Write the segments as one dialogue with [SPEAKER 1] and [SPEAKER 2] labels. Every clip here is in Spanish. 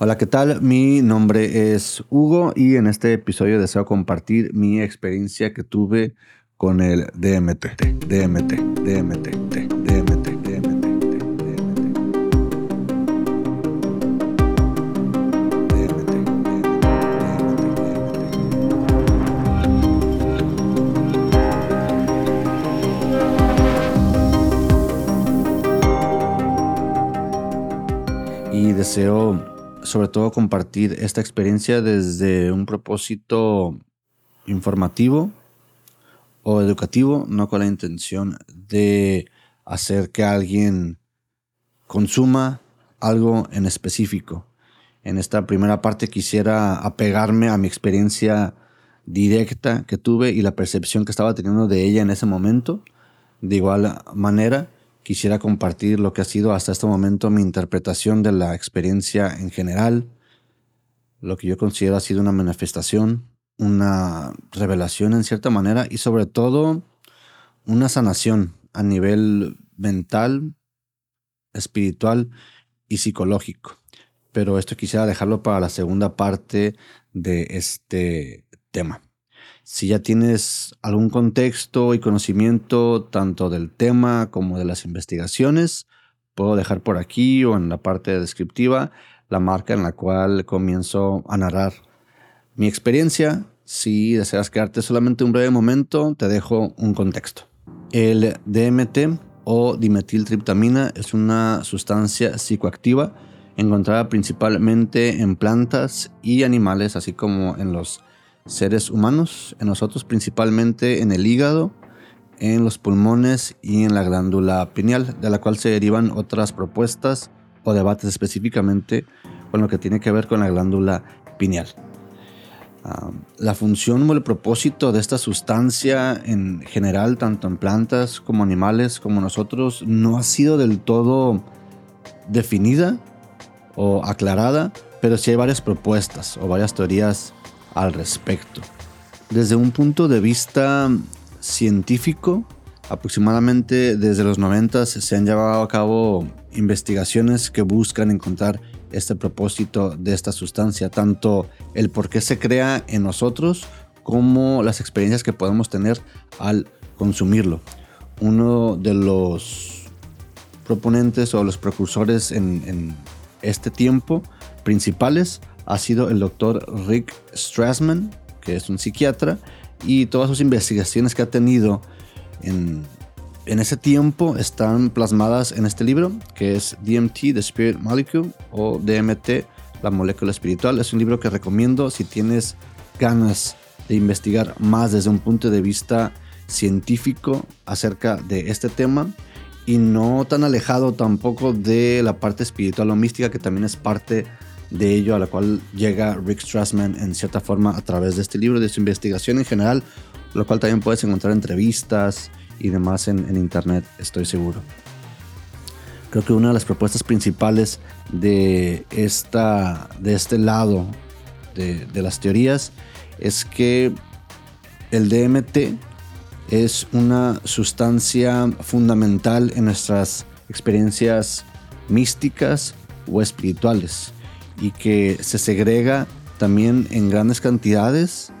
[SPEAKER 1] Hola, ¿qué tal? Mi nombre es Hugo y en este episodio deseo compartir mi experiencia que tuve con el DMT. DMT, DMT, DMT, DMT. Y deseo sobre todo compartir esta experiencia desde un propósito informativo o educativo, no con la intención de hacer que alguien consuma algo en específico. En esta primera parte quisiera apegarme a mi experiencia directa que tuve y la percepción que estaba teniendo de ella en ese momento. De igual manera, quisiera compartir lo que ha sido hasta este momento mi interpretación de la experiencia en general, lo que yo considero ha sido una manifestación, una revelación en cierta manera y sobre todo una sanación a nivel mental, espiritual y psicológico. Pero esto quisiera dejarlo para la segunda parte de este tema. Si ya tienes algún contexto y conocimiento tanto del tema como de las investigaciones, puedo dejar por aquí o en la parte descriptiva la marca en la cual comienzo a narrar mi experiencia. Si deseas quedarte solamente un breve momento, te dejo un contexto. El DMT o dimetiltriptamina es una sustancia psicoactiva encontrada principalmente en plantas y animales, así como en los seres humanos, en nosotros principalmente en el hígado, en los pulmones y en la glándula pineal, de la cual se derivan otras propuestas o debates específicamente con lo que tiene que ver con la glándula pineal. Ah, la función o el propósito de esta sustancia en general, tanto en plantas como animales como nosotros, no ha sido del todo definida o aclarada, pero sí hay varias propuestas o varias teorías al respecto. Desde un punto de vista científico, aproximadamente desde los 90 se han llevado a cabo investigaciones que buscan encontrar este propósito de esta sustancia, tanto el por qué se crea en nosotros como las experiencias que podemos tener al consumirlo. Uno de los proponentes o los precursores en, en este tiempo principales ha sido el doctor Rick Strassman, que es un psiquiatra, y todas sus investigaciones que ha tenido en, ese tiempo están plasmadas en este libro, que es DMT, The Spirit Molecule, o DMT, la molécula espiritual. Es un libro que recomiendo si tienes ganas de investigar más desde un punto de vista científico acerca de este tema y no tan alejado tampoco de la parte espiritual o mística que también es parte de ello a la cual llega Rick Strassman en cierta forma a través de este libro, de su investigación en general, lo cual también puedes encontrar entrevistas y demás en, internet, estoy seguro. Creo que una de las propuestas principales de, esta, de este lado de, de las teorías es que el DMT es una sustancia fundamental en nuestras experiencias místicas o espirituales y que se segrega también en grandes cantidades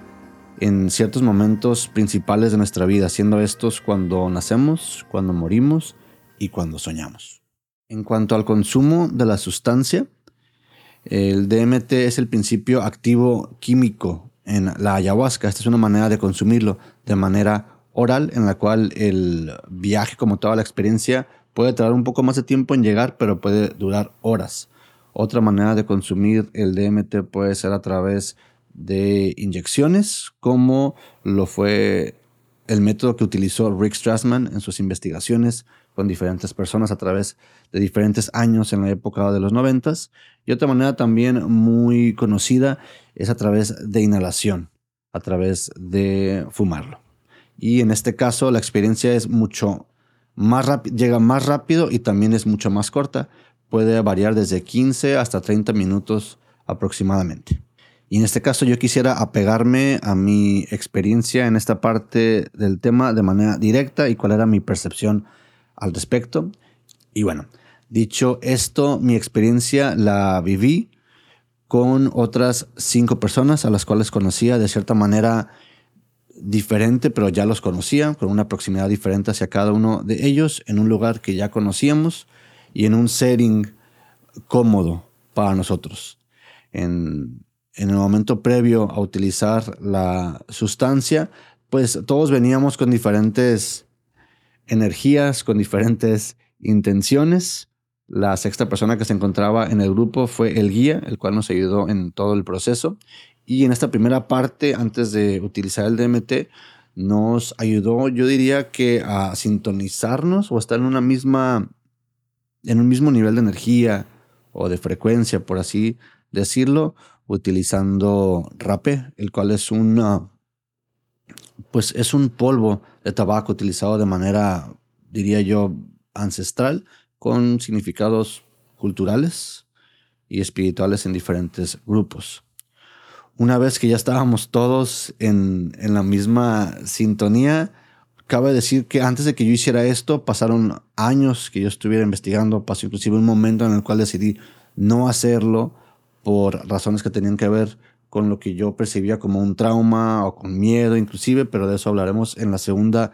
[SPEAKER 1] en ciertos momentos principales de nuestra vida, siendo estos cuando nacemos, cuando morimos y cuando soñamos. En cuanto al consumo de la sustancia, el DMT es el principio activo químico en la ayahuasca. Esta es una manera de consumirlo de manera oral, en la cual el viaje, como toda la experiencia, puede tardar un poco más de tiempo en llegar, pero puede durar horas. Otra manera de consumir el DMT puede ser a través de inyecciones, como lo fue el método que utilizó Rick Strassman en sus investigaciones con diferentes personas a través de diferentes años en la época de los noventas. Y otra manera también muy conocida es a través de inhalación, a través de fumarlo. Y en este caso la experiencia es mucho más llega más rápido y también es mucho más corta, puede variar desde 15 hasta 30 minutos aproximadamente. Y en este caso yo quisiera apegarme a mi experiencia en esta parte del tema de manera directa y cuál era mi percepción al respecto. Y bueno, dicho esto, mi experiencia la viví con otras cinco personas a las cuales conocía de cierta manera diferente, pero ya los conocía, con una proximidad diferente hacia cada uno de ellos, en un lugar que ya conocíamos y en un setting cómodo para nosotros. En, en el momento previo a utilizar la sustancia, pues todos veníamos con diferentes energías, con diferentes intenciones. La sexta persona que se encontraba en el grupo fue el guía, el cual nos ayudó en todo el proceso. Y en esta primera parte, antes de utilizar el DMT, nos ayudó, yo diría que a sintonizarnos o estar en una misma, en un mismo nivel de energía o de frecuencia, por así decirlo, utilizando rape, el cual es una, pues es un polvo de tabaco utilizado de manera, diría yo, ancestral, con significados culturales y espirituales en diferentes grupos. Una vez que ya estábamos todos en, en la misma sintonía, cabe decir que antes de que yo hiciera esto, pasaron años que yo estuviera investigando, pasó inclusive un momento en el cual decidí no hacerlo por razones que tenían que ver con lo que yo percibía como un trauma o con miedo inclusive, pero de eso hablaremos en la segunda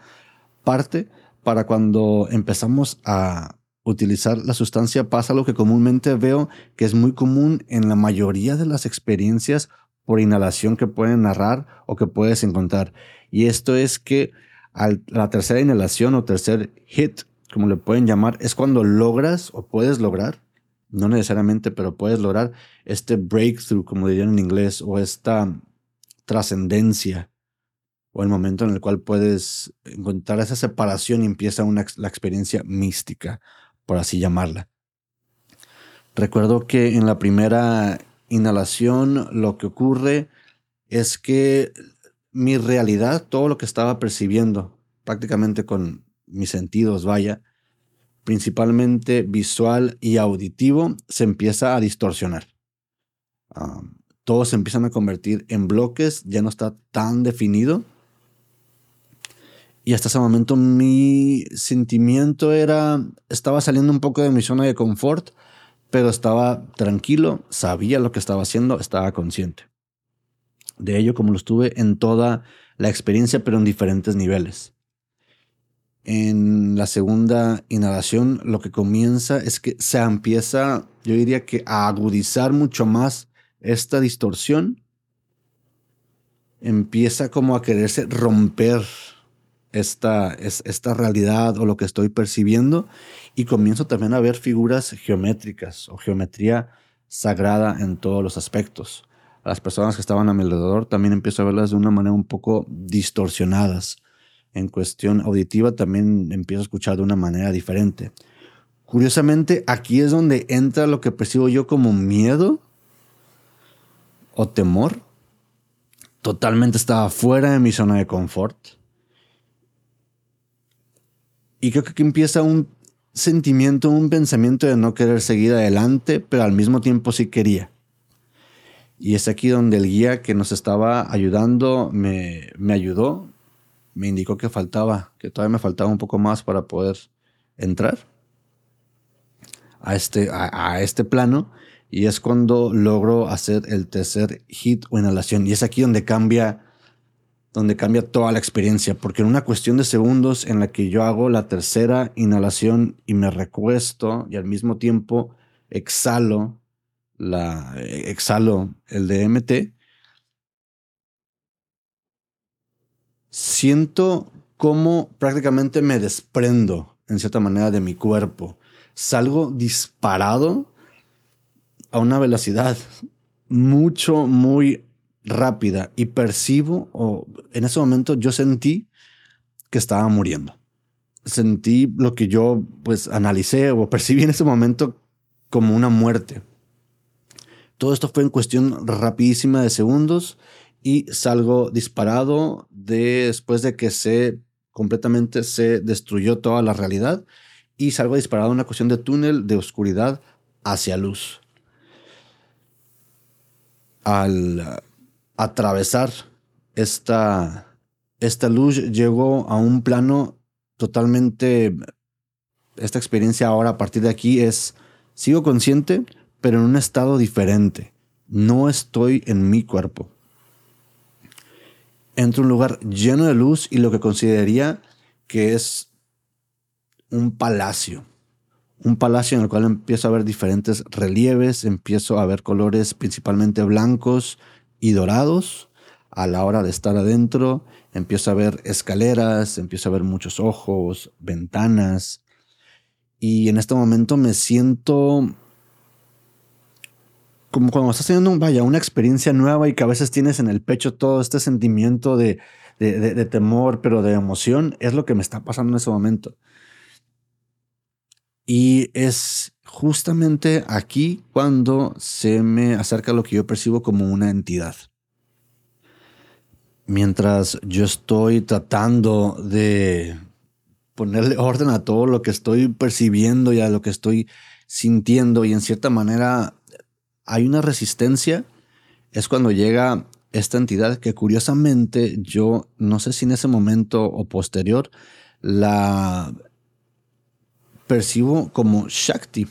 [SPEAKER 1] parte. Para cuando empezamos a utilizar la sustancia pasa lo que comúnmente veo que es muy común en la mayoría de las experiencias por inhalación que pueden narrar o que puedes encontrar. Y esto es que la tercera inhalación o tercer hit, como le pueden llamar, es cuando logras o puedes lograr no necesariamente, pero puedes lograr este breakthrough, como dirían en inglés, o esta trascendencia, o el momento en el cual puedes encontrar esa separación y empieza una, la experiencia mística, por así llamarla. Recuerdo que en la primera inhalación lo que ocurre es que mi realidad, todo lo que estaba percibiendo, prácticamente con mis sentidos, vaya, principalmente visual y auditivo, se empieza a distorsionar. todos se empiezan a convertir en bloques, ya no está tan definido. Y hasta ese momento mi sentimiento era, estaba saliendo un poco de mi zona de confort, pero estaba tranquilo, sabía lo que estaba haciendo, estaba consciente. De ello, como lo estuve en toda la experiencia, pero en diferentes niveles. En la segunda inhalación lo que comienza es que se empieza, yo diría que a agudizar mucho más esta distorsión. Empieza como a quererse romper esta, esta realidad o lo que estoy percibiendo y comienzo también a ver figuras geométricas o geometría sagrada en todos los aspectos. Las personas que estaban a mi alrededor también empiezo a verlas de una manera un poco distorsionadas en cuestión auditiva también empiezo a escuchar de una manera diferente. Curiosamente, aquí es donde entra lo que percibo yo como miedo o temor. Totalmente estaba fuera de mi zona de confort. Y creo que aquí empieza un sentimiento, un pensamiento de no querer seguir adelante, pero al mismo tiempo sí quería. Y es aquí donde el guía que nos estaba ayudando me, me ayudó, me indicó que faltaba, que todavía me faltaba un poco más para poder entrar a este, a, este plano. Y es cuando logro hacer el tercer hit o inhalación. Y es aquí donde cambia, donde cambia toda la experiencia. Porque en una cuestión de segundos en la que yo hago la tercera inhalación y me recuesto y al mismo tiempo exhalo, la, exhalo el DMT, siento cómo prácticamente me desprendo en cierta manera de mi cuerpo. Salgo disparado a una velocidad mucho, muy rápida y percibo, o en ese momento yo sentí que estaba muriendo. Sentí lo que yo pues analicé o percibí en ese momento como una muerte. Todo esto fue en cuestión rapidísima de segundos y salgo disparado después de que se completamente se destruyó toda la realidad y salgo disparado en una cuestión de túnel de oscuridad hacia luz. Al atravesar esta, esta luz llego a un plano totalmente, esta experiencia ahora a partir de aquí es, sigo consciente, pero en un estado diferente no estoy en mi cuerpo. Entro a un lugar lleno de luz y lo que consideraría que es un palacio. Un palacio en el cual empiezo a ver diferentes relieves, empiezo a ver colores principalmente blancos y dorados. A la hora de estar adentro, empiezo a ver escaleras, empiezo a ver muchos ojos, ventanas. Y en este momento me siento como cuando estás teniendo, vaya, una experiencia nueva y que a veces tienes en el pecho todo este sentimiento de, de, temor, pero de emoción, es lo que me está pasando en ese momento. Y es justamente aquí cuando se me acerca lo que yo percibo como una entidad. Mientras yo estoy tratando de ponerle orden a todo lo que estoy percibiendo y a lo que estoy sintiendo y en cierta manera hay una resistencia, es cuando llega esta entidad que curiosamente yo no sé si en ese momento o posterior la percibo como Shakti,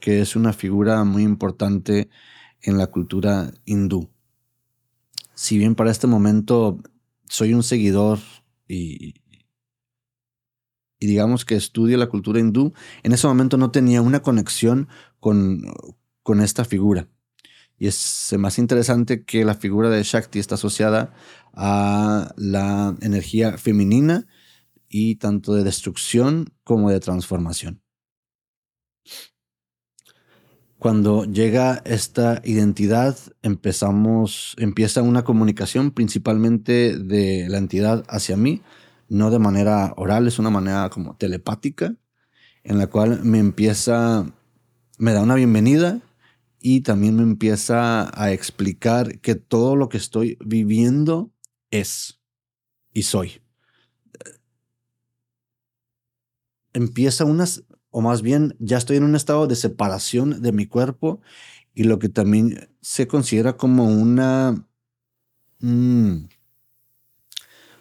[SPEAKER 1] que es una figura muy importante en la cultura hindú. Si bien para este momento soy un seguidor y, y digamos que estudio la cultura hindú, en ese momento no tenía una conexión con, con esta figura. Y es más interesante que la figura de Shakti está asociada a la energía femenina y tanto de destrucción como de transformación. Cuando llega esta identidad, empezamos, empieza una comunicación principalmente de la entidad hacia mí, no de manera oral, es una manera como telepática, en la cual me empieza, me da una bienvenida y también me empieza a explicar que todo lo que estoy viviendo es y soy. Empieza unas, o más bien ya estoy en un estado de separación de mi cuerpo y lo que también se considera como una... Mm,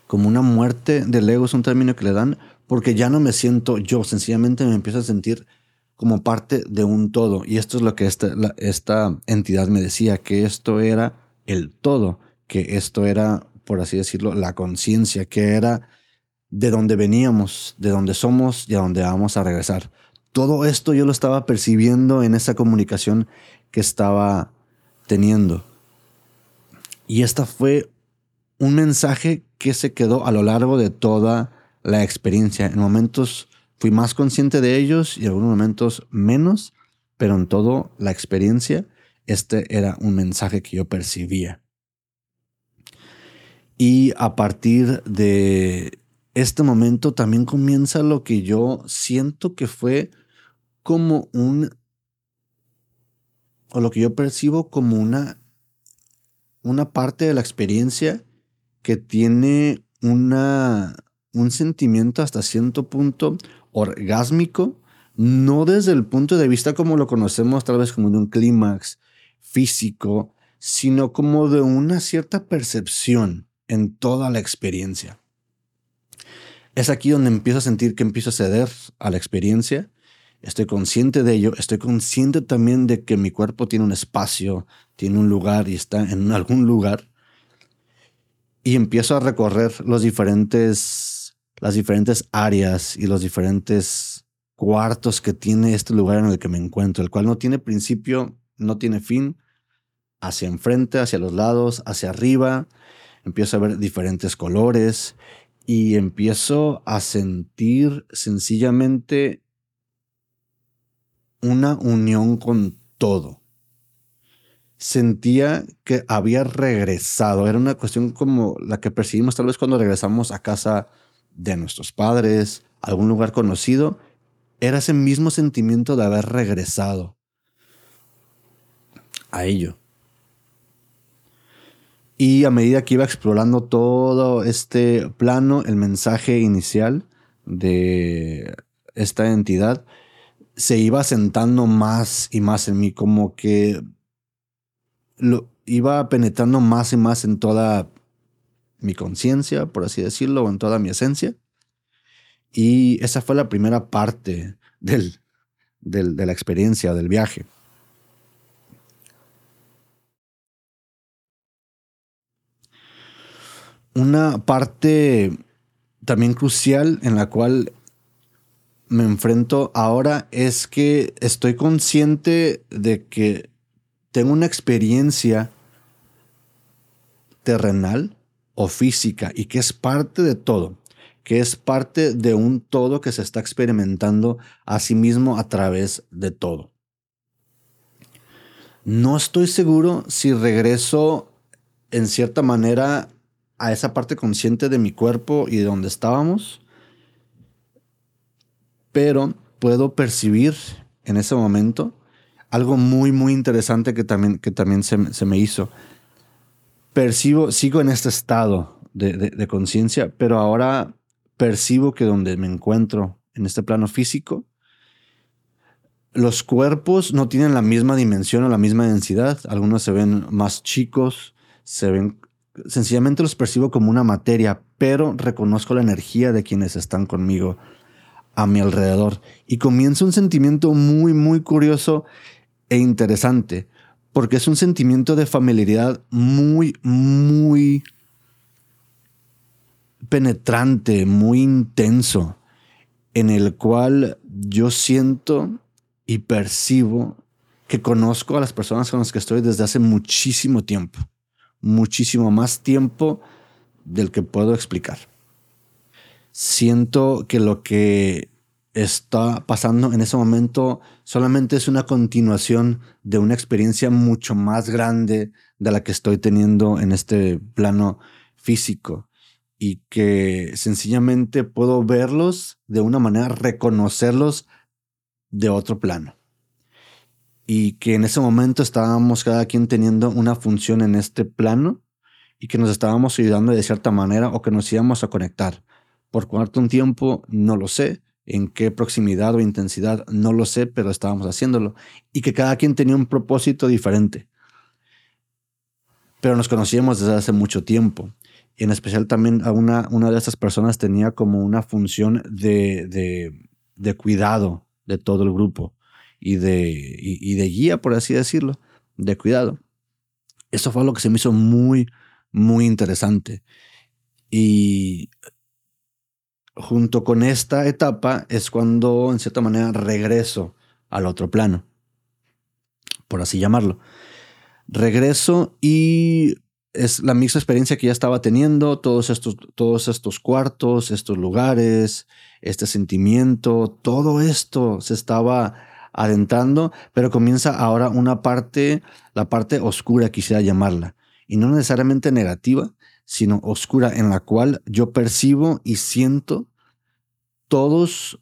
[SPEAKER 1] como una muerte del ego, es un término que le dan, porque ya no me siento yo, sencillamente me empiezo a sentir como parte de un todo. Y esto es lo que esta, esta entidad me decía, que esto era el todo, que esto era, por así decirlo, la conciencia, que era de donde veníamos, de donde somos y a donde vamos a regresar. Todo esto yo lo estaba percibiendo en esa comunicación que estaba teniendo. Y esta fue un mensaje que se quedó a lo largo de toda la experiencia. En momentos Fui más consciente de ellos y en algunos momentos menos, pero en todo la experiencia, este era un mensaje que yo percibía. Y a partir de este momento también comienza lo que yo siento que fue como un, o lo que yo percibo como una, una parte de la experiencia que tiene una, un sentimiento hasta cierto punto orgásmico, no desde el punto de vista como lo conocemos tal vez como de un clímax físico, sino como de una cierta percepción en toda la experiencia. Es aquí donde empiezo a sentir que empiezo a ceder a la experiencia. Estoy consciente de ello, estoy consciente también de que mi cuerpo tiene un espacio, tiene un lugar y está en algún lugar. Y empiezo a recorrer los diferentes las diferentes áreas y los diferentes cuartos que tiene este lugar en el que me encuentro, el cual no tiene principio, no tiene fin, hacia enfrente, hacia los lados, hacia arriba, empiezo a ver diferentes colores y empiezo a sentir sencillamente una unión con todo. Sentía que había regresado, era una cuestión como la que percibimos tal vez cuando regresamos a casa de nuestros padres, algún lugar conocido, era ese mismo sentimiento de haber regresado a ello. Y a medida que iba explorando todo este plano, el mensaje inicial de esta entidad se iba sentando más y más en mí, como que lo iba penetrando más y más en toda mi conciencia, por así decirlo, en toda mi esencia. Y esa fue la primera parte del, de la experiencia, del viaje. Una parte también crucial en la cual me enfrento ahora es que estoy consciente de que tengo una experiencia terrenal o física y que es parte de todo, que es parte de un todo que se está experimentando a sí mismo a través de todo. No estoy seguro si regreso en cierta manera a esa parte consciente de mi cuerpo y de donde estábamos, pero puedo percibir en ese momento algo muy, muy interesante que también, que también se, me hizo. Percibo, sigo en este estado de, de conciencia, pero ahora percibo que donde me encuentro en este plano físico, los cuerpos no tienen la misma dimensión o la misma densidad. Algunos se ven más chicos, se ven sencillamente los percibo como una materia, pero reconozco la energía de quienes están conmigo a mi alrededor. Y comienza un sentimiento muy, muy curioso e interesante, porque es un sentimiento de familiaridad muy, muy penetrante, muy intenso, en el cual yo siento y percibo que conozco a las personas con las que estoy desde hace muchísimo tiempo muchísimo más tiempo del que puedo explicar. Siento que lo que está pasando en ese momento solamente es una continuación de una experiencia mucho más grande de la que estoy teniendo en este plano físico y que sencillamente puedo verlos de una manera, reconocerlos de otro plano y que en ese momento estábamos cada quien teniendo una función en este plano y que nos estábamos ayudando de cierta manera o que nos íbamos a conectar. Por cuánto tiempo, no lo sé, en qué proximidad o intensidad, no lo sé, pero estábamos haciéndolo. Y que cada quien tenía un propósito diferente. Pero nos conocíamos desde hace mucho tiempo. Y en especial también a una, una de estas personas tenía como una función de, de, de cuidado de todo el grupo y de, y, de guía, por así decirlo, de cuidado. Eso fue lo que se me hizo muy, muy interesante. Y junto con esta etapa es cuando, en cierta manera, regreso al otro plano, por así llamarlo. Regreso y es la misma experiencia que ya estaba teniendo, todos estos, todos estos cuartos, estos lugares, este sentimiento, todo esto se estaba adentrando, pero comienza ahora una parte, la parte oscura quisiera llamarla, y no necesariamente negativa, sino oscura en la cual yo percibo y siento todos,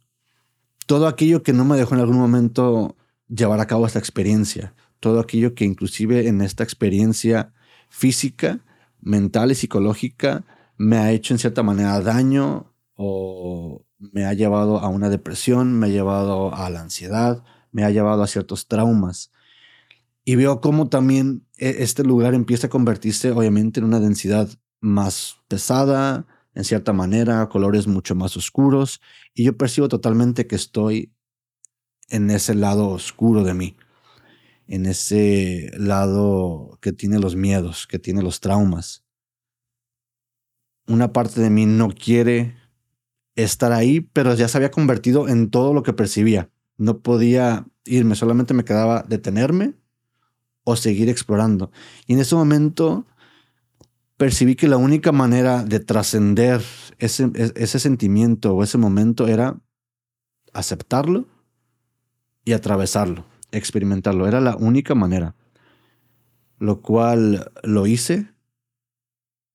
[SPEAKER 1] todo aquello que no me dejó en algún momento llevar a cabo esta experiencia, todo aquello que inclusive en esta experiencia física, mental y psicológica me ha hecho en cierta manera daño o me ha llevado a una depresión, me ha llevado a la ansiedad, me ha llevado a ciertos traumas. Y veo cómo también e, este lugar empieza a convertirse obviamente en una densidad más pesada, en cierta manera, colores mucho más oscuros, y yo percibo totalmente que estoy en ese lado oscuro de mí, en ese lado que tiene los miedos, que tiene los traumas. Una parte de mí no quiere estar ahí, pero ya se había convertido en todo lo que percibía no podía irme, solamente me quedaba detenerme o seguir explorando. Y en ese momento percibí que la única manera de trascender ese, ese sentimiento o ese momento era aceptarlo y atravesarlo, experimentarlo. Era la única manera. Lo cual lo hice.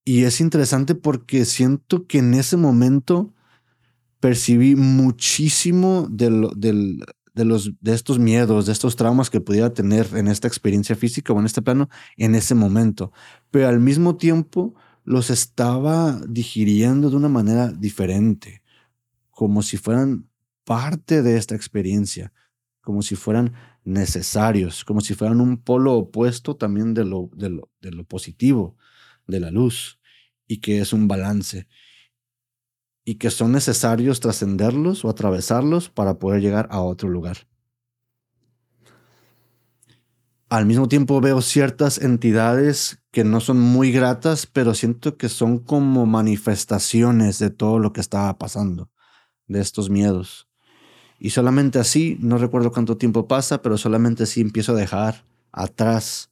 [SPEAKER 1] Y es interesante porque siento que en ese momento percibí muchísimo de, de, los, de estos miedos, de estos traumas que pudiera tener en esta experiencia física o en este plano en ese momento. Pero al mismo tiempo los estaba digiriendo de una manera diferente, como si fueran parte de esta experiencia, como si fueran necesarios, como si fueran un polo opuesto también de lo, de lo, de lo positivo, de la luz, y que es un balance y que son necesarios trascenderlos o atravesarlos para poder llegar a otro lugar. al mismo tiempo veo ciertas entidades que no son muy gratas, pero siento que son como manifestaciones de todo lo que estaba pasando, de estos miedos. Y solamente así, no recuerdo cuánto tiempo pasa, pero solamente así empiezo a dejar atrás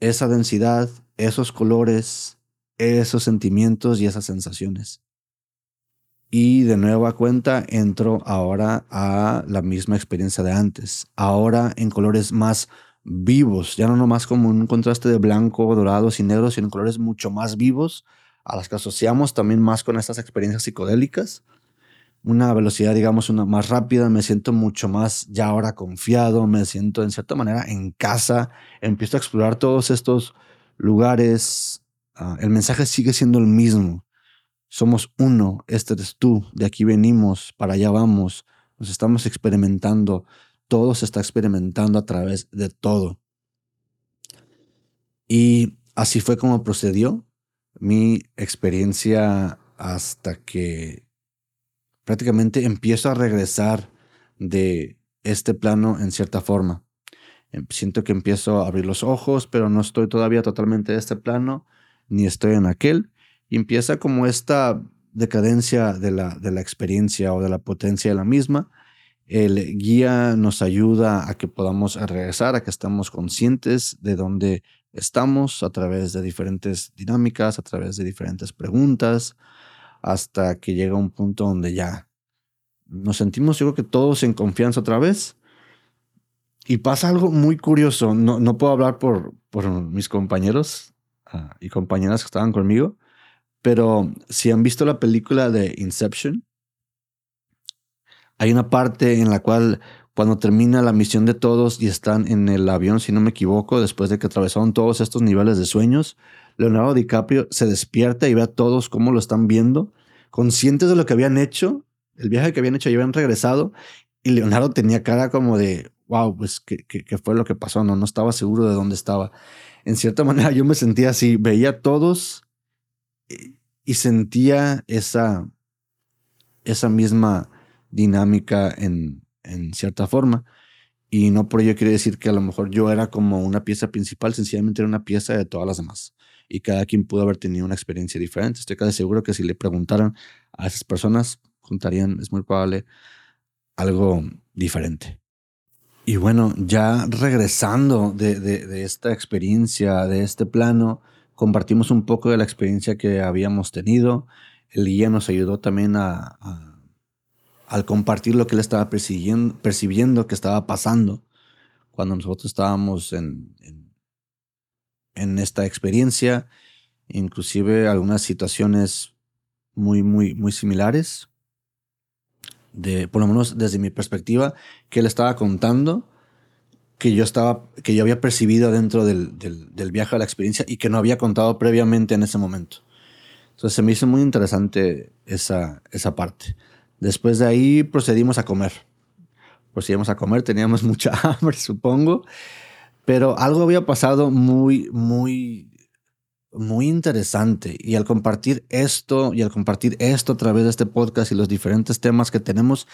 [SPEAKER 1] esa densidad, esos colores, esos sentimientos y esas sensaciones. Y de nueva cuenta entro ahora a la misma experiencia de antes, ahora en colores más vivos, ya no nomás como un contraste de blanco, dorado y negro, sino en colores mucho más vivos, a las que asociamos también más con estas experiencias psicodélicas. Una velocidad, digamos, una más rápida, me siento mucho más ya ahora confiado, me siento en cierta manera en casa, empiezo a explorar todos estos lugares. Ah, el mensaje sigue siendo el mismo. Somos uno, este eres tú, de aquí venimos, para allá vamos, nos estamos experimentando todo se está experimentando a través de todo. Y así fue como procedió mi experiencia hasta que prácticamente empiezo a regresar de este plano en cierta forma. Em, siento que empiezo a abrir los ojos, pero no estoy todavía totalmente de este plano, ni estoy en aquel. Y empieza como esta decadencia de la, de la experiencia o de la potencia de la misma, el guía nos ayuda a que podamos regresar, a que estemos conscientes de dónde estamos a través de diferentes dinámicas, a través de diferentes preguntas, hasta que llega un punto donde ya nos sentimos, yo creo que todos en confianza otra vez. Y pasa algo muy curioso. No, no puedo hablar por, por mis compañeros ah, y compañeras que estaban conmigo, pero si han visto la película de Inception, hay una parte en la cual cuando termina la misión de todos y están en el avión, si no me equivoco, después de que atravesaron todos estos niveles de sueños, Leonardo DiCaprio se despierta y ve a todos cómo lo están viendo, conscientes de lo que habían hecho, el viaje que habían hecho y habían regresado, y Leonardo tenía cara como de, wow, pues, ¿qué, qué, fue lo que pasó? No, no estaba seguro de dónde estaba. En cierta manera yo me sentía así, veía a todos y, y sentía esa, esa misma dinámica en, en cierta forma. Y no por ello quiere decir que a lo mejor yo era como una pieza principal, sencillamente era una pieza de todas las demás. Y cada quien pudo haber tenido una experiencia diferente. Estoy casi seguro que si le preguntaran a esas personas, contarían, es muy probable, algo diferente. Y bueno, ya regresando de, de, esta experiencia, de este plano, compartimos un poco de la experiencia que habíamos tenido. El guía nos ayudó también a al compartir lo que él estaba percibiendo, percibiendo que estaba pasando cuando nosotros estábamos en, en, esta experiencia, inclusive algunas situaciones muy, muy, muy similares, de, por lo menos desde mi perspectiva, que él estaba contando que yo estaba, que yo había percibido dentro del, del, viaje a la experiencia y que no había contado previamente en ese momento. Entonces se me hizo muy interesante esa, esa parte. Después de ahí procedimos a comer. Procedimos a comer, teníamos mucha hambre, supongo, pero algo había pasado muy, muy, muy interesante. Y al compartir esto, y al compartir esto a través de este podcast y los diferentes temas que tenemos,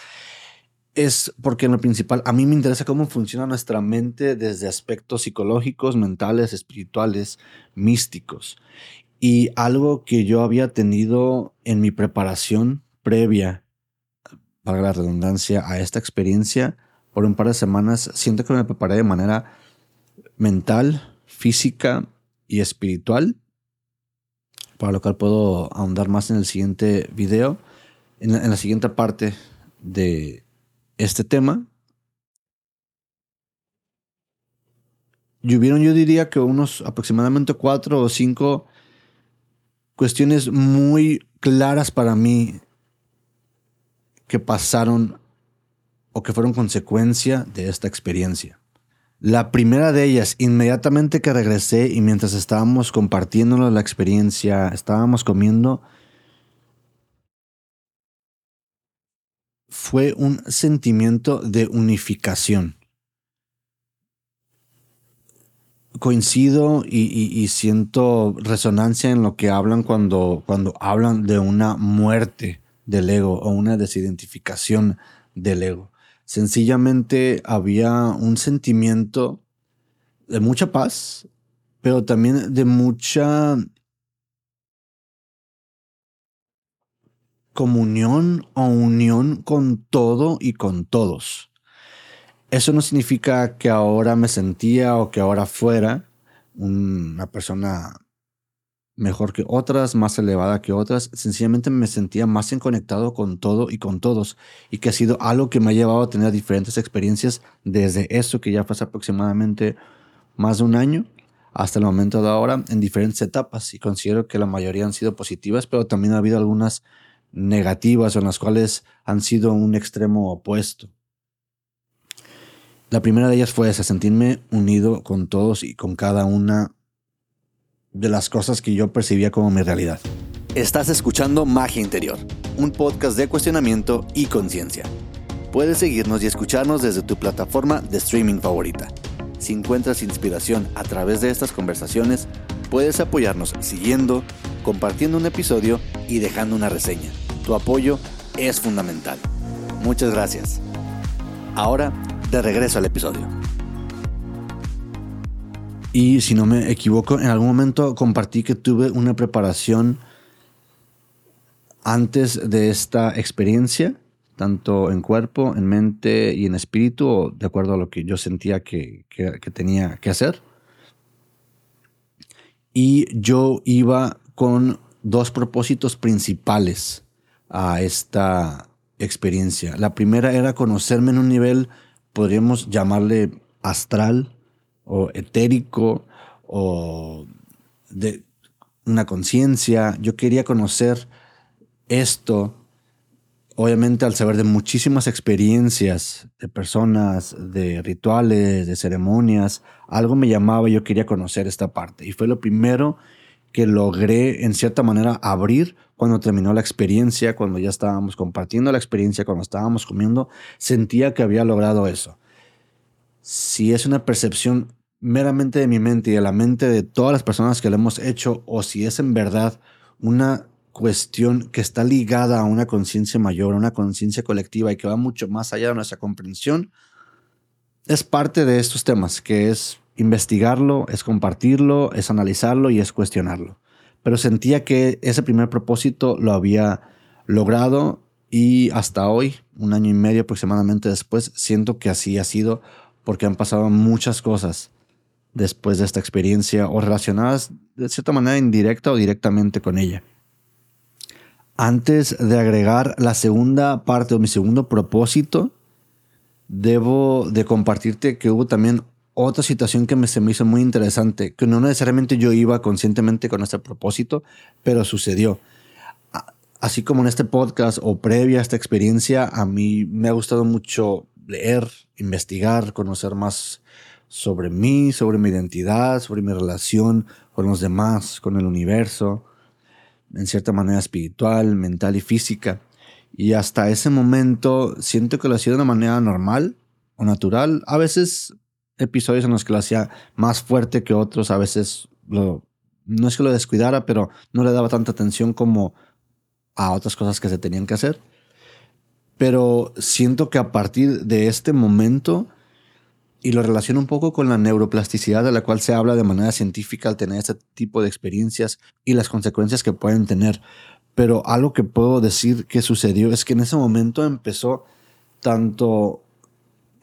[SPEAKER 1] es porque en lo principal a mí me interesa cómo funciona nuestra mente desde aspectos psicológicos, mentales, espirituales, místicos. Y algo que yo había tenido en mi preparación previa para la redundancia, a esta experiencia por un par de semanas, siento que me preparé de manera mental, física y espiritual, para lo cual puedo ahondar más en el siguiente video, en la, en la siguiente parte de este tema. Y hubieron, yo diría que unos aproximadamente cuatro o cinco cuestiones muy claras para mí que pasaron o que fueron consecuencia de esta experiencia. La primera de ellas, inmediatamente que regresé y mientras estábamos compartiendo la experiencia, estábamos comiendo, fue un sentimiento de unificación. Coincido y, siento resonancia en lo que hablan cuando, cuando hablan de una muerte del ego o una desidentificación del ego. Sencillamente había un sentimiento de mucha paz, pero también de mucha comunión o unión con todo y con todos. Eso no significa que ahora me sentía o que ahora fuera una persona mejor que otras, más elevada que otras. Sencillamente me sentía más en conectado con todo y con todos. Y que ha sido algo que me ha llevado a tener diferentes experiencias desde eso que ya fue hace aproximadamente más de un año hasta el momento de ahora en diferentes etapas. Y considero que la mayoría han sido positivas, pero también ha habido algunas negativas o en las cuales han sido un extremo opuesto. La primera de ellas fue esa, sentirme unido con todos y con cada una de las cosas que yo percibía como mi realidad.
[SPEAKER 2] Estás escuchando Magia Interior, un podcast de cuestionamiento y conciencia. Puedes seguirnos y escucharnos desde tu plataforma de streaming favorita. Si encuentras inspiración a través de estas conversaciones, puedes apoyarnos siguiendo, compartiendo un episodio y dejando una reseña. Tu apoyo es fundamental. Muchas gracias. Ahora, de regreso al episodio.
[SPEAKER 1] Y si no me equivoco, en algún momento compartí que tuve una preparación antes de esta experiencia, tanto en cuerpo, en mente y en espíritu, de acuerdo a lo que yo sentía que, que tenía que hacer. Y yo iba con dos propósitos principales a esta experiencia. La primera era conocerme en un nivel, podríamos llamarle astral o etérico o de una conciencia. Yo quería conocer esto, obviamente al saber de muchísimas experiencias de personas, de rituales, de ceremonias, algo me llamaba, yo quería conocer esta parte. Y fue lo primero que logré en cierta manera abrir cuando terminó la experiencia, cuando ya estábamos compartiendo la experiencia, cuando estábamos comiendo, sentía que había logrado eso. Si es una percepción meramente de mi mente y de la mente de todas las personas que lo hemos hecho, o si es en verdad una cuestión que está ligada a una conciencia mayor, a una conciencia colectiva y que va mucho más allá de nuestra comprensión, es parte de estos temas, que es investigarlo, es compartirlo, es analizarlo y es cuestionarlo. Pero sentía que ese primer propósito lo había logrado y hasta hoy, un año y medio aproximadamente después, siento que así ha sido porque han pasado muchas cosas después de esta experiencia o relacionadas de cierta manera indirecta o directamente con ella. Antes de agregar la segunda parte o mi segundo propósito, debo de compartirte que hubo también otra situación que me, se me hizo muy interesante, que no necesariamente yo iba conscientemente con este propósito, pero sucedió. Así como en este podcast o previa a esta experiencia, a mí me ha gustado mucho leer, investigar, conocer más sobre mí, sobre mi identidad, sobre mi relación con los demás, con el universo, en cierta manera espiritual, mental y física. Y hasta ese momento siento que lo hacía de una manera normal o natural. A veces episodios en los que lo hacía más fuerte que otros, a veces lo, no es que lo descuidara, pero no le daba tanta atención como a otras cosas que se tenían que hacer. Pero siento que a partir de este momento, y lo relaciono un poco con la neuroplasticidad de la cual se habla de manera científica al tener este tipo de experiencias y las consecuencias que pueden tener. Pero algo que puedo decir que sucedió es que en ese momento empezó tanto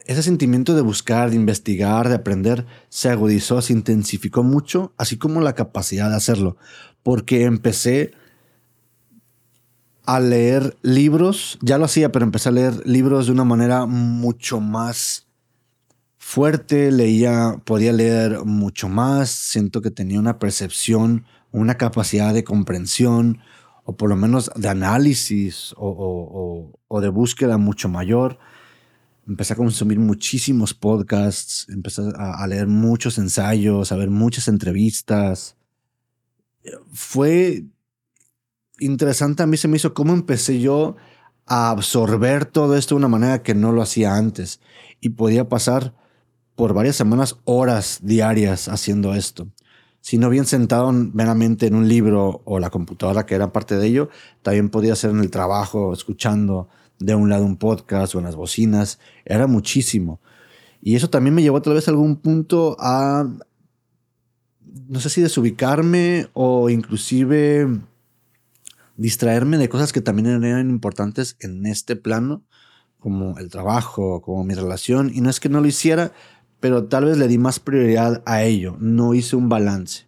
[SPEAKER 1] ese sentimiento de buscar, de investigar, de aprender, se agudizó, se intensificó mucho, así como la capacidad de hacerlo, porque empecé a leer libros, ya lo hacía, pero empecé a leer libros de una manera mucho más fuerte, leía, podía leer mucho más, siento que tenía una percepción, una capacidad de comprensión, o por lo menos de análisis o, o de búsqueda mucho mayor empecé a consumir muchísimos podcasts, empecé a, leer muchos ensayos, a ver muchas entrevistas. Fue interesante, a mí se me hizo cómo empecé yo a absorber todo esto de una manera que no lo hacía antes y podía pasar por varias semanas horas diarias haciendo esto. Si no bien sentado meramente en un libro o la computadora que era parte de ello, también podía ser en el trabajo, escuchando, de un lado un podcast o en las bocinas, era muchísimo. Y eso también me llevó tal vez a algún punto a, no sé si desubicarme o inclusive distraerme de cosas que también eran importantes en este plano, como el trabajo, como mi relación. Y no es que no lo hiciera, pero tal vez le di más prioridad a ello. No hice un balance.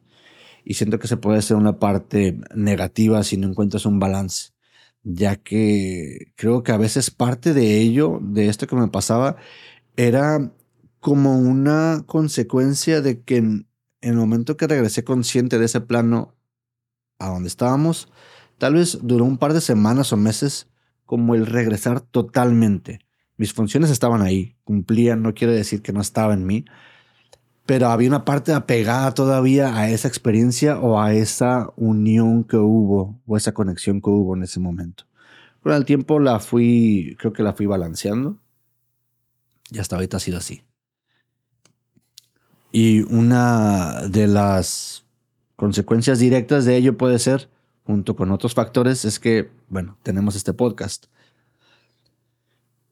[SPEAKER 1] Y siento que se puede hacer una parte negativa si no encuentras un balance. Ya que creo que a veces parte de ello, de esto que me pasaba, era como una consecuencia de que en, el momento que regresé consciente de ese plano a donde estábamos, tal vez duró un par de semanas o meses como el regresar totalmente. Mis funciones estaban ahí, cumplían, no quiere decir que no estaba en mí, pero había una parte apegada todavía a esa experiencia o a esa unión que hubo o esa conexión que hubo en ese momento. Con el tiempo la fui, creo que la fui balanceando y hasta ahorita ha sido así. Y una de las consecuencias directas de ello puede ser, junto con otros factores, es que, bueno, tenemos este podcast.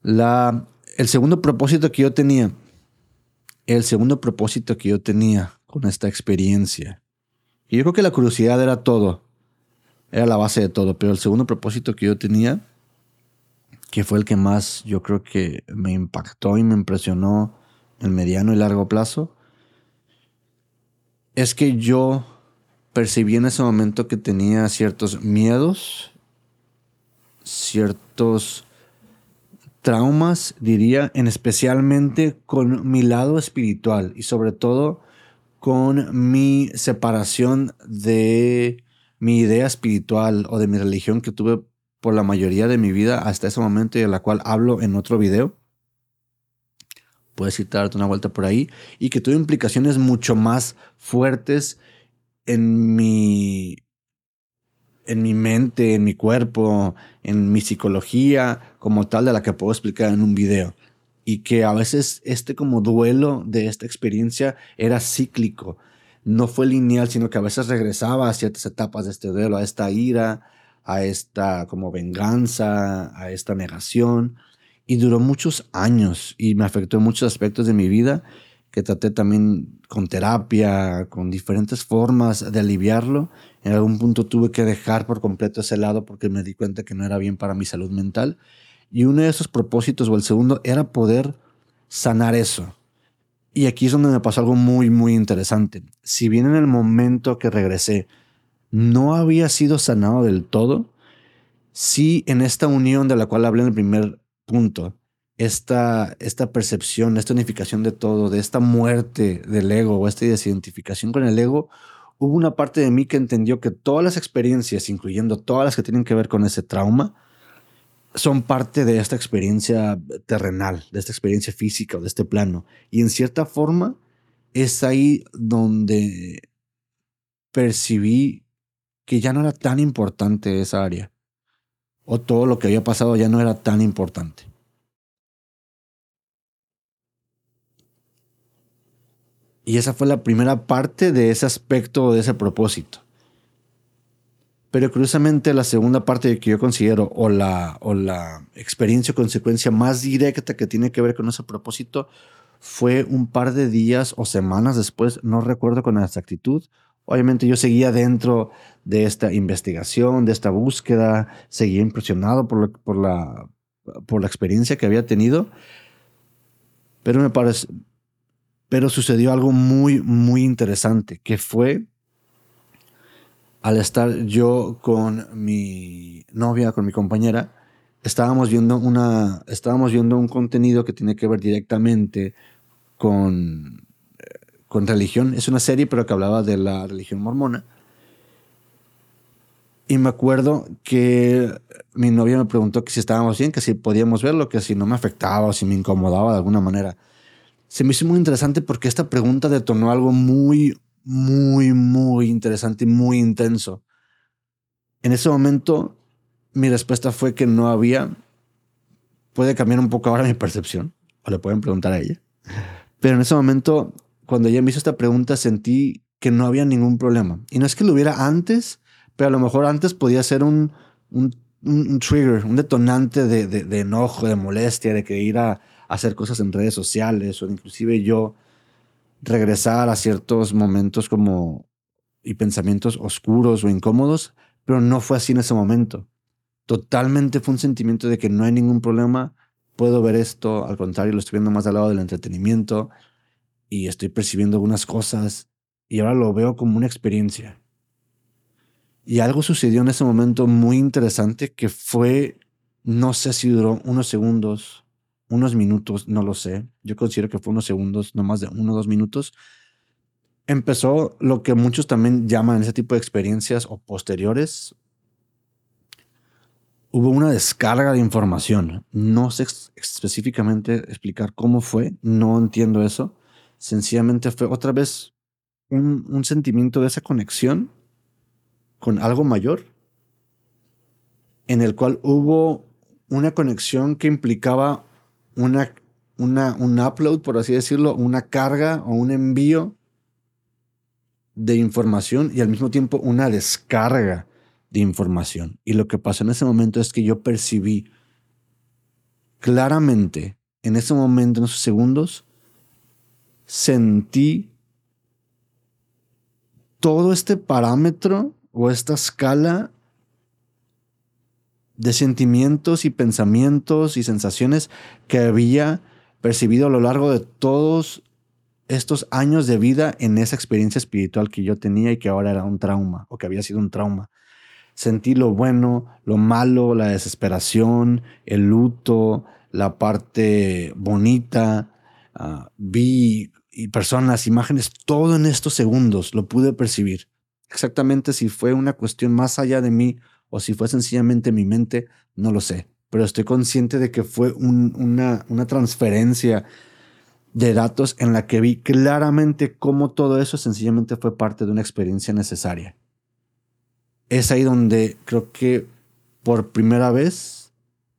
[SPEAKER 1] La, el segundo propósito que yo tenía el segundo propósito que yo tenía con esta experiencia. Y yo creo que la curiosidad era todo, era la base de todo, pero el segundo propósito que yo tenía, que fue el que más yo creo que me impactó y me impresionó en mediano y largo plazo, es que yo percibí en ese momento que tenía ciertos miedos, ciertos traumas, diría, en especialmente con mi lado espiritual y sobre todo con mi separación de mi idea espiritual o de mi religión que tuve por la mayoría de mi vida hasta ese momento y de la cual hablo en otro video. Puedes ir darte una vuelta por ahí y que tuve implicaciones mucho más fuertes en mi en mi mente, en mi cuerpo, en mi psicología como tal de la que puedo explicar en un video. Y que a veces este como duelo de esta experiencia era cíclico. No fue lineal, sino que a veces regresaba a ciertas etapas de este duelo, a esta ira, a esta como venganza, a esta negación. Y duró muchos años y me afectó en muchos aspectos de mi vida que traté también con terapia, con diferentes formas de aliviarlo. En algún punto tuve que dejar por completo ese lado porque me di cuenta que no era bien para mi salud mental. Y uno de esos propósitos, o el segundo, era poder sanar eso. Y aquí es donde me pasó algo muy, muy interesante. Si bien en el momento que regresé no había sido sanado del todo, sí en esta unión de la cual hablé en el primer punto, esta, esta percepción, esta unificación de todo, de esta muerte del ego o esta desidentificación con el ego, hubo una parte de mí que entendió que todas las experiencias, incluyendo todas las que tienen que ver con ese trauma, son parte de esta experiencia terrenal, de esta experiencia física, de este plano. Y en cierta forma es ahí donde percibí que ya no era tan importante esa área. O todo lo que había pasado ya no era tan importante. Y esa fue la primera parte de ese aspecto, de ese propósito. Pero curiosamente la segunda parte que yo considero o la, o la experiencia o consecuencia más directa que tiene que ver con ese propósito fue un par de días o semanas después, no recuerdo con exactitud. Obviamente yo seguía dentro de esta investigación, de esta búsqueda, seguía impresionado por, por, la, por la experiencia que había tenido, pero me parece, pero sucedió algo muy, muy interesante, que fue al estar yo con mi novia, con mi compañera, estábamos viendo, una, estábamos viendo un contenido que tiene que ver directamente con, con religión. Es una serie, pero que hablaba de la religión mormona. Y me acuerdo que mi novia me preguntó que si estábamos bien, que si podíamos verlo, que si no me afectaba o si me incomodaba de alguna manera se me hizo muy interesante porque esta pregunta detonó algo muy, muy, muy interesante y muy intenso. En ese momento, mi respuesta fue que no había. Puede cambiar un poco ahora mi percepción, o le pueden preguntar a ella. Pero en ese momento, cuando ella me hizo esta pregunta, sentí que no había ningún problema. Y no es que lo hubiera antes, pero a lo mejor antes podía ser un, un, trigger, un detonante de, de, enojo, de molestia, de que ir a, hacer cosas en redes sociales o inclusive yo regresar a ciertos momentos como y pensamientos oscuros o incómodos, pero no fue así en ese momento. Totalmente fue un sentimiento de que no hay ningún problema, puedo ver esto, al contrario, lo estoy viendo más al lado del entretenimiento y estoy percibiendo algunas cosas y ahora lo veo como una experiencia. Y algo sucedió en ese momento muy interesante que fue, no sé si duró unos segundos, unos minutos, no lo sé. Yo considero que fue unos segundos, no más de uno o dos minutos. Empezó lo que muchos también llaman ese tipo de experiencias o posteriores. Hubo una descarga de información. No sé específicamente explicar cómo fue, no entiendo eso. Sencillamente fue otra vez un, un sentimiento de esa conexión con algo mayor, en el cual hubo una conexión que implicaba una, una, un upload, por así decirlo, una carga o un envío de información y al mismo tiempo una descarga de información. Y lo que pasó en ese momento es que yo percibí claramente, en ese momento, en esos segundos, sentí todo este parámetro o esta escala de sentimientos y pensamientos y sensaciones que había percibido a lo largo de todos estos años de vida en esa experiencia espiritual que yo tenía y que ahora era un trauma o que había sido un trauma. Sentí lo bueno, lo malo, la desesperación, el luto, la parte bonita. Ah, vi personas, imágenes, todo en estos segundos lo pude percibir exactamente si fue una cuestión más allá de mí o si fue sencillamente mi mente, no lo sé. Pero estoy consciente de que fue una, una transferencia de datos en la que vi claramente cómo todo eso sencillamente fue parte de una experiencia necesaria. Es ahí donde creo que por primera vez,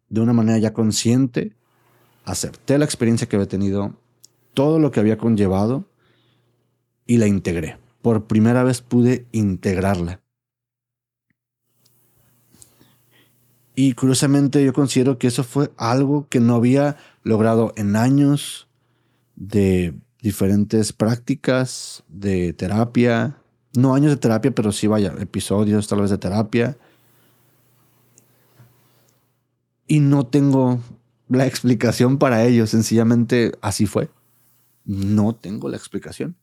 [SPEAKER 1] de una manera ya consciente, acepté la experiencia que había tenido, todo lo que había conllevado y la integré por primera vez pude integrarla. Y curiosamente yo considero que eso fue algo que no había logrado en años de diferentes prácticas de terapia. No años de terapia, pero sí vaya, episodios tal vez de terapia. Y no tengo la explicación para ello, sencillamente así fue. No tengo la explicación.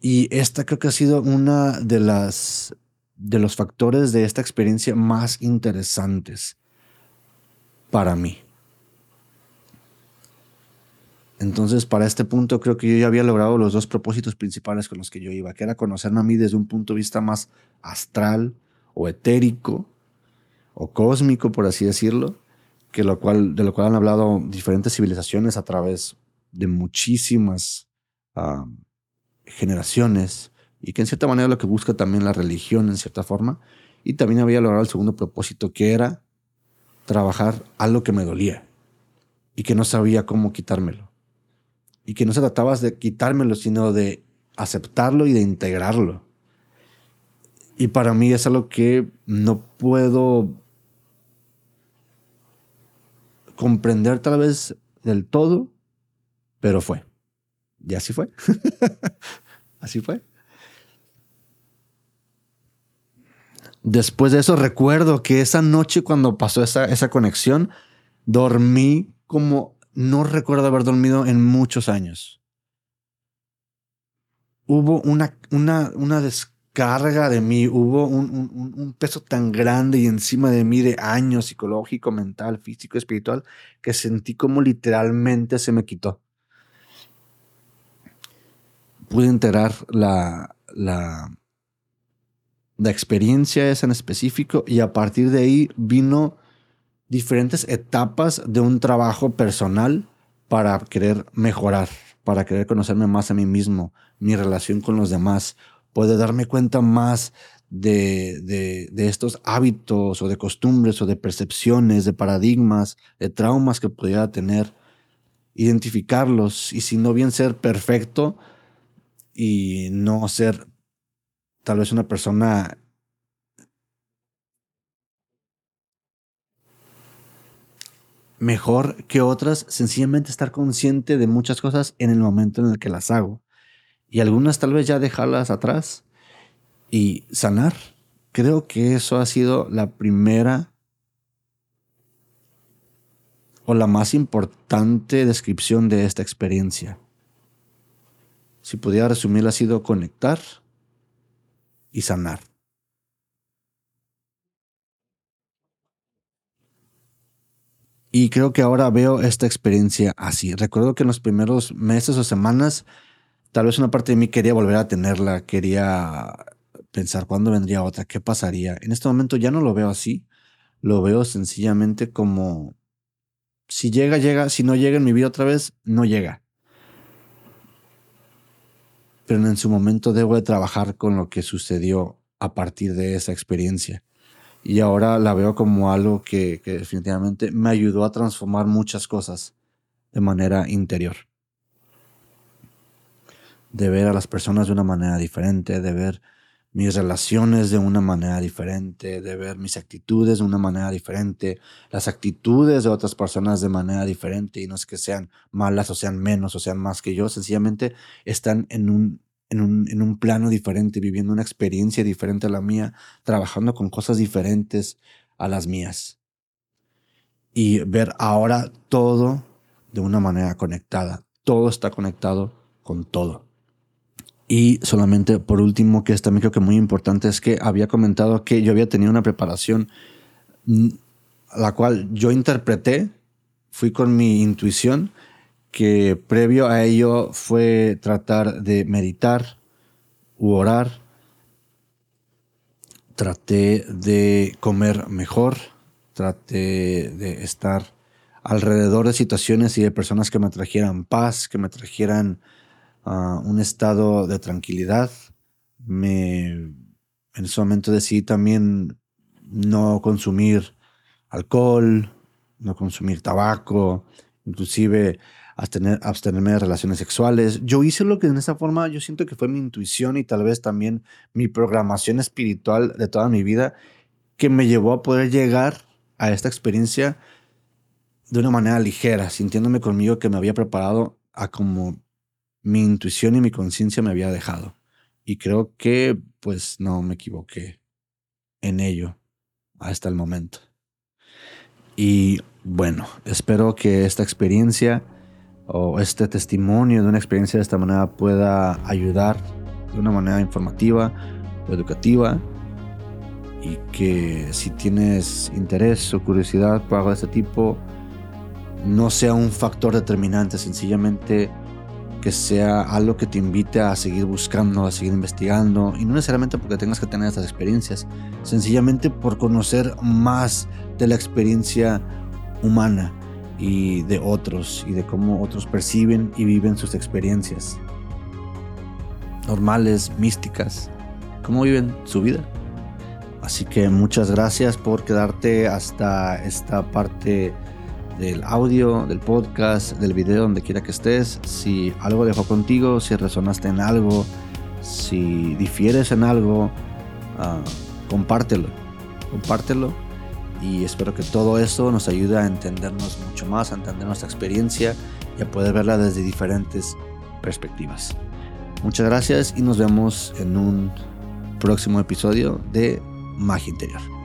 [SPEAKER 1] Y esta creo que ha sido una de las de los factores de esta experiencia más interesantes para mí. Entonces, para este punto creo que yo ya había logrado los dos propósitos principales con los que yo iba, que era conocerme a mí desde un punto de vista más astral o etérico o cósmico, por así decirlo, que lo cual, de lo cual han hablado diferentes civilizaciones a través de muchísimas generaciones y que en cierta manera lo que busca también la religión en cierta forma. Y también había logrado el segundo propósito que era trabajar algo que me dolía y que no sabía cómo quitármelo. Y que no se trataba de quitármelo, sino de aceptarlo y de integrarlo. Y para mí es algo que no puedo comprender tal vez del todo, pero fue. Y así fue. así fue. Después de eso recuerdo que esa noche cuando pasó esa, esa conexión, dormí como no recuerdo haber dormido en muchos años. Hubo una, una, una descarga de mí, hubo un, un, peso tan grande y encima de mí de años psicológico, mental, físico, espiritual, que sentí como literalmente se me quitó pude enterar la, la, la experiencia esa en específico y a partir de ahí vino diferentes etapas de un trabajo personal para querer mejorar, para querer conocerme más a mí mismo, mi relación con los demás, poder darme cuenta más de, de, de, estos hábitos o de costumbres o de percepciones, de paradigmas, de traumas que pudiera tener, identificarlos y si no bien ser perfecto, y no ser tal vez una persona mejor que otras, sencillamente estar consciente de muchas cosas en el momento en el que las hago. Y algunas tal vez ya dejarlas atrás y sanar. Creo que eso ha sido la primera o la más importante descripción de esta experiencia. Si pudiera resumirla, ha sido conectar y sanar. Y creo que ahora veo esta experiencia así. Recuerdo que en los primeros meses o semanas, tal vez una parte de mí quería volver a tenerla, quería pensar cuándo vendría otra, qué pasaría. En este momento ya no lo veo así, lo veo sencillamente como si llega, llega, si no llega en mi vida otra vez, no llega. Pero en su momento debo de trabajar con lo que sucedió a partir de esa experiencia. Y ahora la veo como algo que, que definitivamente me ayudó a transformar muchas cosas de manera interior. De ver a las personas de una manera diferente, de ver mis relaciones de una manera diferente, de ver mis actitudes de una manera diferente, las actitudes de otras personas de manera diferente, y no es que sean malas o sean menos o sean más que yo, sencillamente están en un, en un, en un plano diferente, viviendo una experiencia diferente a la mía, trabajando con cosas diferentes a las mías. Y ver ahora todo de una manera conectada. Todo está conectado con todo. Y solamente por último, que es también creo que muy importante, es que había comentado que yo había tenido una preparación, mm, la cual yo interpreté, fui con mi intuición, que previo a ello fue tratar de meditar u orar. Traté de comer mejor, traté de estar alrededor de situaciones y de personas que me trajeran paz, que me trajeran un estado de tranquilidad. Me, en ese momento decidí también no consumir alcohol, no consumir tabaco, inclusive abstenerme de relaciones sexuales. Yo hice lo que en esa forma yo siento que fue mi intuición y tal vez también mi programación espiritual de toda mi vida que me llevó a poder llegar a esta experiencia de una manera ligera, sintiéndome conmigo que me había preparado a como mi intuición y mi conciencia me había dejado. Y creo que pues no me equivoqué en ello hasta el momento. Y bueno, espero que esta experiencia o este testimonio de una experiencia de esta manera pueda ayudar de una manera informativa o educativa y que si tienes interés o curiosidad por algo de este tipo no sea un factor determinante, sencillamente que sea algo que te invite a seguir buscando, a seguir investigando, y no necesariamente porque tengas que tener estas experiencias, sencillamente por conocer más de la experiencia humana y de otros, y de cómo otros perciben y viven sus experiencias normales, místicas, cómo viven su vida. Así que muchas gracias por quedarte hasta esta parte del audio, del podcast, del video, donde quiera que estés. Si algo dejó contigo, si resonaste en algo, si difieres en algo, ah, compártelo. Compártelo. Y espero que todo eso nos ayude a entendernos mucho más, a entender nuestra experiencia y a poder verla desde diferentes perspectivas. Muchas gracias y nos vemos en un próximo episodio de Magia Interior.